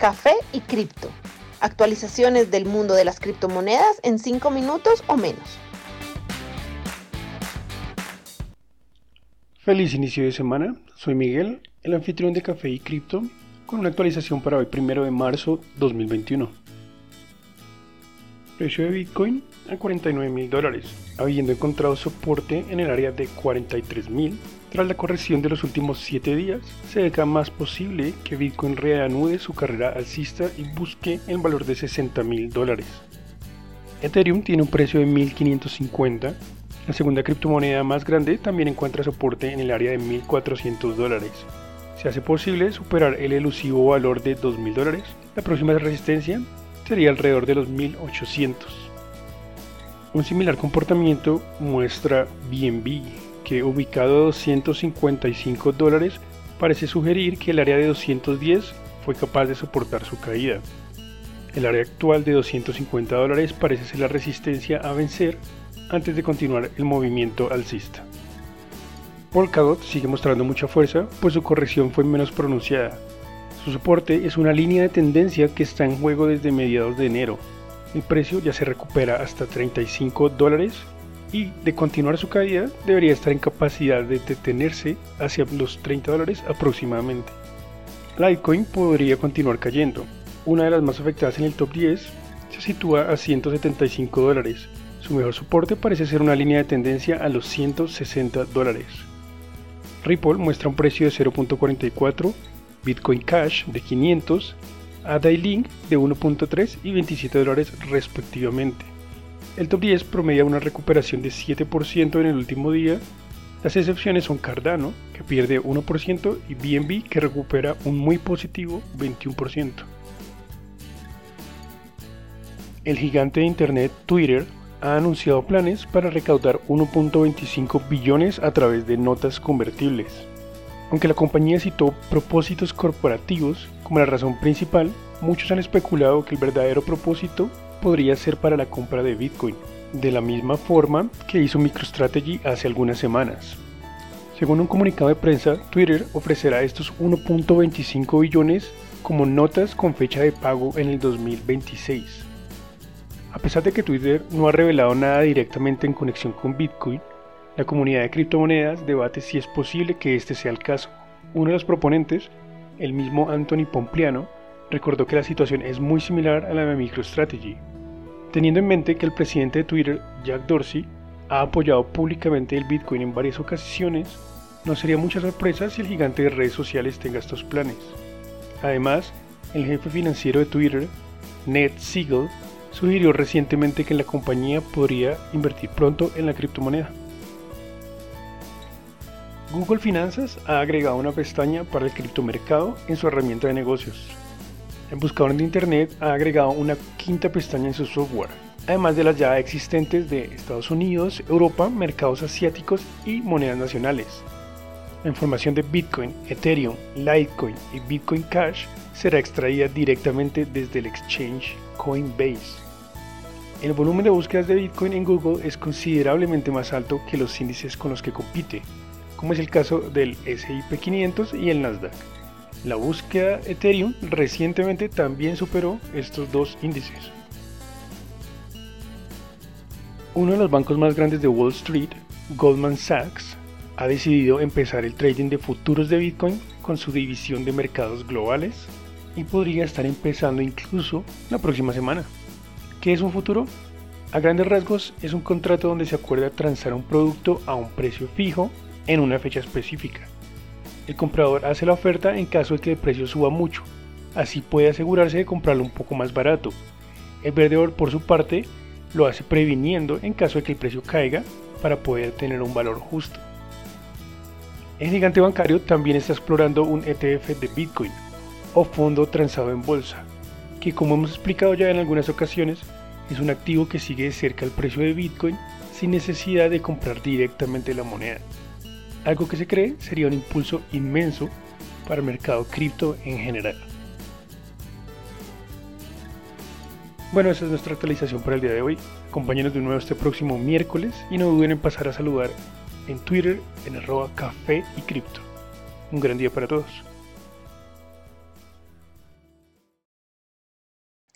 café y cripto. Actualizaciones del mundo de las criptomonedas en 5 minutos o menos. Feliz inicio de semana, soy Miguel, el anfitrión de Café y Cripto, con una actualización para hoy, primero de marzo 2021. Precio de Bitcoin a 49 mil dólares, habiendo encontrado soporte en el área de 43 mil tras la corrección de los últimos 7 días, se ve más posible que Bitcoin reanude su carrera alcista y busque el valor de 60 mil dólares. Ethereum tiene un precio de 1550. La segunda criptomoneda más grande también encuentra soporte en el área de 1400 dólares. Si hace posible superar el elusivo valor de 2000 dólares, la próxima resistencia sería alrededor de los 1800. Un similar comportamiento muestra BNB, que ubicado a 255 dólares parece sugerir que el área de 210 fue capaz de soportar su caída. El área actual de 250 dólares parece ser la resistencia a vencer antes de continuar el movimiento alcista. Polkadot sigue mostrando mucha fuerza, pues su corrección fue menos pronunciada. Su soporte es una línea de tendencia que está en juego desde mediados de enero. El precio ya se recupera hasta 35 dólares y de continuar su caída debería estar en capacidad de detenerse hacia los 30 dólares aproximadamente. Litecoin podría continuar cayendo. Una de las más afectadas en el top 10 se sitúa a 175 dólares. Su mejor soporte parece ser una línea de tendencia a los 160 dólares. Ripple muestra un precio de 0.44, Bitcoin Cash de 500, ADA Link de 1.3 y 27 dólares respectivamente. El top 10 promedia una recuperación de 7% en el último día. Las excepciones son Cardano, que pierde 1%, y BNB, que recupera un muy positivo 21%. El gigante de Internet Twitter ha anunciado planes para recaudar 1.25 billones a través de notas convertibles. Aunque la compañía citó propósitos corporativos como la razón principal, muchos han especulado que el verdadero propósito podría ser para la compra de Bitcoin, de la misma forma que hizo MicroStrategy hace algunas semanas. Según un comunicado de prensa, Twitter ofrecerá estos 1.25 billones como notas con fecha de pago en el 2026. A pesar de que Twitter no ha revelado nada directamente en conexión con Bitcoin, la comunidad de criptomonedas debate si es posible que este sea el caso. Uno de los proponentes, el mismo Anthony Pompliano, recordó que la situación es muy similar a la de MicroStrategy, teniendo en mente que el presidente de Twitter, Jack Dorsey, ha apoyado públicamente el Bitcoin en varias ocasiones, no sería mucha sorpresa si el gigante de redes sociales tenga estos planes. Además, el jefe financiero de Twitter, Ned Siegel, sugirió recientemente que la compañía podría invertir pronto en la criptomoneda. Google Finanzas ha agregado una pestaña para el criptomercado en su herramienta de negocios. El buscador de Internet ha agregado una quinta pestaña en su software, además de las ya existentes de Estados Unidos, Europa, mercados asiáticos y monedas nacionales. La información de Bitcoin, Ethereum, Litecoin y Bitcoin Cash será extraída directamente desde el exchange Coinbase. El volumen de búsquedas de Bitcoin en Google es considerablemente más alto que los índices con los que compite, como es el caso del SIP 500 y el Nasdaq. La búsqueda Ethereum recientemente también superó estos dos índices. Uno de los bancos más grandes de Wall Street, Goldman Sachs, ha decidido empezar el trading de futuros de Bitcoin con su división de mercados globales y podría estar empezando incluso la próxima semana. ¿Qué es un futuro? A grandes rasgos es un contrato donde se acuerda transar un producto a un precio fijo en una fecha específica. El comprador hace la oferta en caso de que el precio suba mucho, así puede asegurarse de comprarlo un poco más barato. El vendedor por su parte lo hace previniendo en caso de que el precio caiga para poder tener un valor justo. El gigante bancario también está explorando un ETF de Bitcoin o fondo transado en bolsa, que como hemos explicado ya en algunas ocasiones, es un activo que sigue de cerca el precio de Bitcoin sin necesidad de comprar directamente la moneda algo que se cree sería un impulso inmenso para el mercado cripto en general. Bueno, esa es nuestra actualización para el día de hoy. Acompáñenos de nuevo este próximo miércoles y no duden en pasar a saludar en Twitter en arroba café y cripto. Un gran día para todos.